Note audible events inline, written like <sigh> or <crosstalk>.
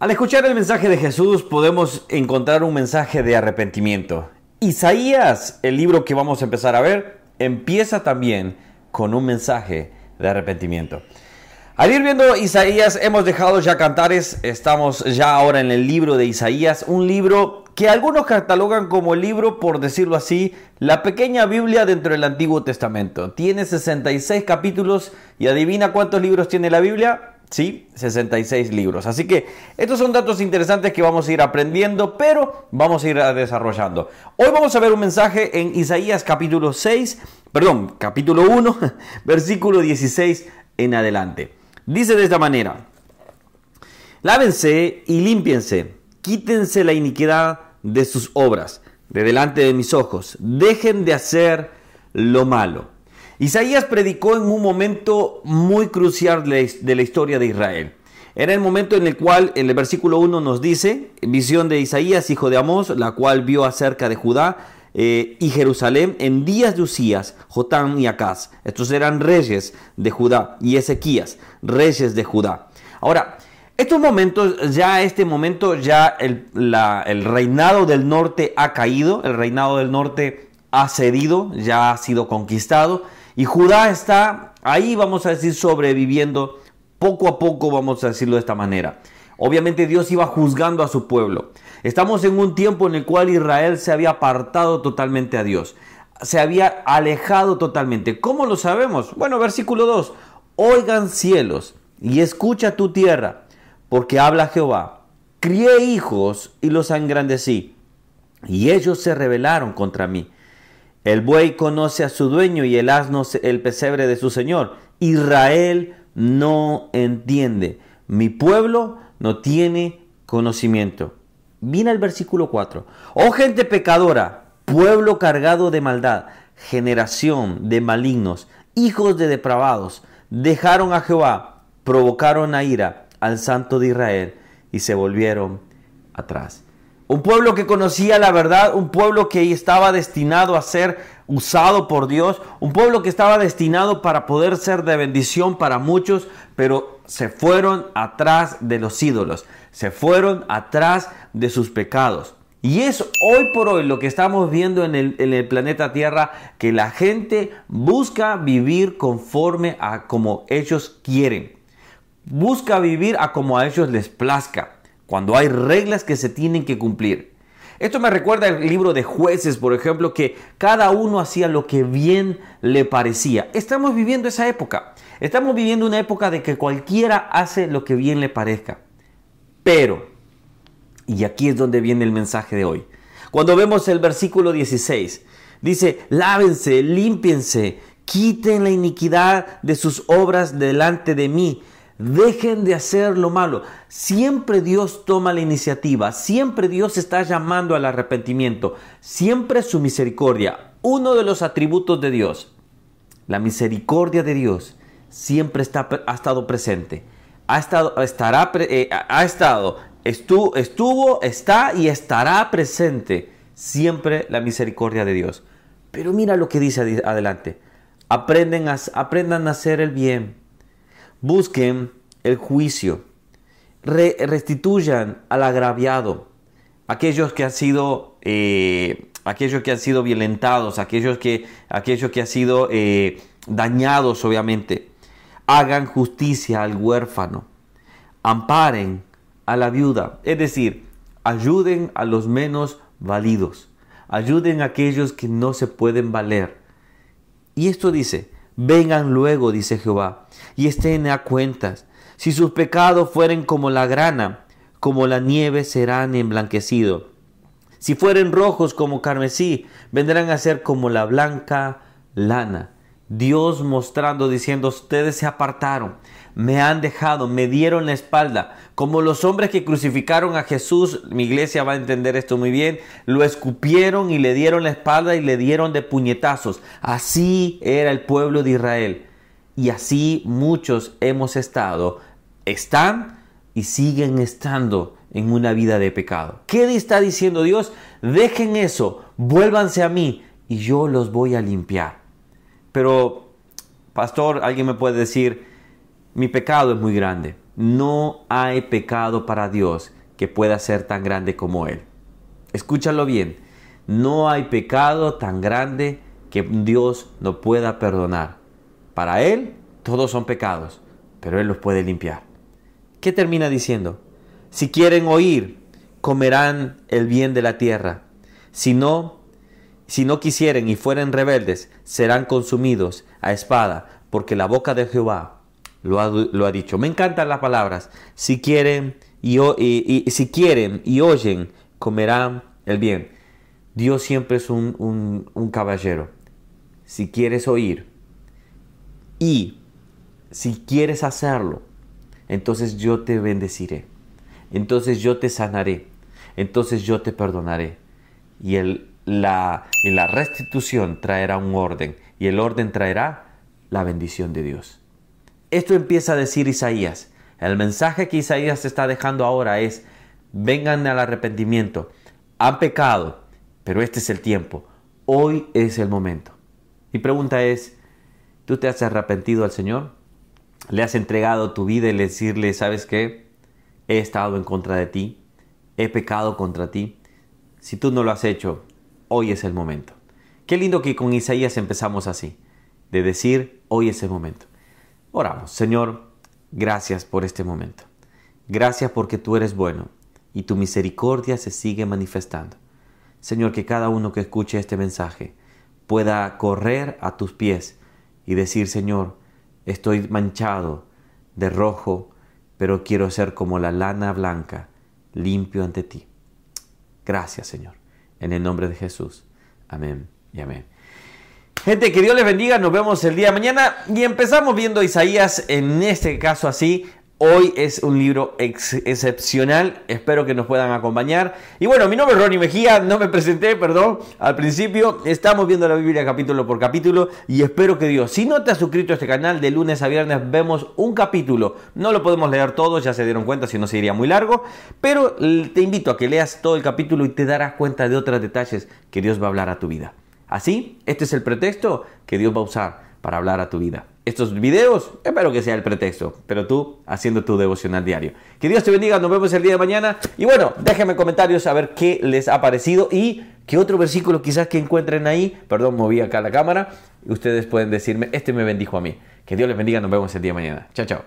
Al escuchar el mensaje de Jesús podemos encontrar un mensaje de arrepentimiento. Isaías, el libro que vamos a empezar a ver, empieza también con un mensaje de arrepentimiento. Al ir viendo Isaías, hemos dejado ya cantares, estamos ya ahora en el libro de Isaías, un libro que algunos catalogan como el libro, por decirlo así, la pequeña Biblia dentro del Antiguo Testamento. Tiene 66 capítulos y adivina cuántos libros tiene la Biblia. Sí, 66 libros. Así que estos son datos interesantes que vamos a ir aprendiendo, pero vamos a ir desarrollando. Hoy vamos a ver un mensaje en Isaías capítulo 6, perdón, capítulo 1, <laughs> versículo 16 en adelante. Dice de esta manera, lávense y límpiense, quítense la iniquidad de sus obras de delante de mis ojos, dejen de hacer lo malo. Isaías predicó en un momento muy crucial de la historia de Israel. Era el momento en el cual el versículo 1 nos dice, visión de Isaías, hijo de Amós, la cual vio acerca de Judá eh, y Jerusalén en días de Usías, Jotán y Acaz. Estos eran reyes de Judá y Ezequías, reyes de Judá. Ahora, estos momentos, ya este momento, ya el reinado del norte ha caído, el reinado del norte ha cedido, ya ha sido conquistado y Judá está ahí, vamos a decir, sobreviviendo poco a poco, vamos a decirlo de esta manera. Obviamente Dios iba juzgando a su pueblo. Estamos en un tiempo en el cual Israel se había apartado totalmente a Dios. Se había alejado totalmente. ¿Cómo lo sabemos? Bueno, versículo 2. Oigan cielos y escucha tu tierra, porque habla Jehová. Crié hijos y los engrandecí, y ellos se rebelaron contra mí. El buey conoce a su dueño y el asno el pesebre de su señor. Israel no entiende. Mi pueblo no tiene conocimiento. Viene el versículo 4. Oh gente pecadora, pueblo cargado de maldad, generación de malignos, hijos de depravados, dejaron a Jehová, provocaron a ira al santo de Israel y se volvieron atrás. Un pueblo que conocía la verdad, un pueblo que estaba destinado a ser usado por Dios, un pueblo que estaba destinado para poder ser de bendición para muchos, pero se fueron atrás de los ídolos, se fueron atrás de sus pecados. Y es hoy por hoy lo que estamos viendo en el, planeta Tierra, que la gente busca vivir conforme a como ellos quieren. Busca vivir a como a ellos les plazca cuando hay reglas que se tienen que cumplir. Esto me recuerda el libro de jueces, por ejemplo, que cada uno hacía lo que bien le parecía. Estamos viviendo esa época. Estamos viviendo una época de que cualquiera hace lo que bien le parezca. Pero, y aquí es donde viene el mensaje de hoy. Cuando vemos el versículo 16, dice, lávense, límpiense, quiten la iniquidad de sus obras delante de mí Dejen de hacer lo malo. Siempre Dios toma la iniciativa, siempre Dios está llamando al arrepentimiento, siempre su misericordia. Uno de los atributos de Dios, la misericordia de Dios, siempre está, ha estado presente. Ha estado, estará, eh, ha estado, estuvo, estuvo, está y estará presente siempre la misericordia de Dios. Pero mira lo que dice adelante. Aprenden aprendan a hacer el bien Busquen el juicio. restituyan al agraviado. Aquellos que han sido, eh, aquellos que han sido violentados, aquellos que, aquellos que han sido eh, dañados, obviamente. Hagan justicia al huérfano. Amparen a la viuda. Es decir, ayuden a los menos validos. Ayuden a aquellos que no se pueden valer. Y esto dice, Vengan luego, dice Jehová, y estén a cuentas. Si sus pecados fueren como la grana, como la nieve serán emblanquecidos. Si fueren rojos como carmesí, vendrán a ser como la blanca lana. Dios mostrando, diciendo, ustedes se apartaron, me han dejado, me dieron la espalda, como los hombres que crucificaron a Jesús, mi iglesia va a entender esto muy bien, lo escupieron y le dieron la espalda y le dieron de puñetazos. Así era el pueblo de Israel. Y así muchos hemos estado, están y siguen estando en una vida de pecado. ¿Qué está diciendo Dios? Dejen eso, vuélvanse a mí y yo los voy a limpiar. Pero, pastor, alguien me puede decir, mi pecado es muy grande. no hay pecado para Dios que pueda ser tan grande como Él. Escúchalo bien, no hay pecado tan grande que Dios no pueda perdonar. Para Él todos son pecados, pero Él los puede limpiar. ¿Qué termina diciendo? Si quieren oír, comerán el bien de la tierra. Si no, si no quisieren y fueren rebeldes, serán consumidos a espada, porque la boca de Jehová lo ha, dicho. Me encantan las palabras. Si quieren y, si quieren y oyen, comerán el bien. Dios siempre es un, un caballero. Si quieres oír y si quieres hacerlo, entonces yo te bendeciré. Entonces yo te sanaré. Entonces yo te perdonaré. Y, el, la, y la restitución traerá un orden. Y el orden traerá la bendición de Dios. Esto empieza a decir Isaías. El mensaje que Isaías está dejando ahora es, vengan al arrepentimiento. Han pecado, pero este es el tiempo. Hoy es el momento. Mi pregunta es, ¿tú te has arrepentido al Señor? le has entregado tu vida y le decirle, ¿sabes qué? He estado en contra de ti, he pecado contra ti. Si tú no lo has hecho, hoy es el momento. Qué lindo que con Isaías empezamos así, de decir, hoy es el momento. Oramos, Señor, gracias por este momento. Gracias porque tú eres bueno y tu misericordia se sigue manifestando. Señor, que cada uno que escuche este mensaje pueda correr a tus pies y decir, Señor, Estoy manchado de rojo, pero quiero ser como la lana blanca, limpio ante ti. Gracias, Señor. En el nombre de Jesús. Amén y amén. Gente, que Dios les bendiga. Nos vemos el día de mañana. Y empezamos viendo Isaías, en este caso así, Hoy es un libro excepcional, espero que nos puedan acompañar. Y bueno, mi nombre es Ronnie Mejía, no me presenté, perdón, al principio. Estamos viendo la Biblia capítulo por capítulo y espero que Dios, si no te has suscrito a este canal, de lunes a viernes vemos un capítulo. No lo podemos leer todos, ya se dieron cuenta, si no sería muy largo, pero te invito a que leas todo el capítulo y te darás cuenta de otros detalles que Dios va a hablar a tu vida. Así, este es el pretexto que Dios va a usar para hablar a tu vida estos videos, espero que sea el pretexto, pero tú haciendo tu devocional diario. Que Dios te bendiga, nos vemos el día de mañana. Y bueno, déjenme comentarios a ver qué les ha parecido y qué otro versículo quizás que encuentren ahí. Perdón, moví acá la cámara. Ustedes pueden decirme, este me bendijo a mí. Que Dios les bendiga, nos vemos el día de mañana. Chao, chao.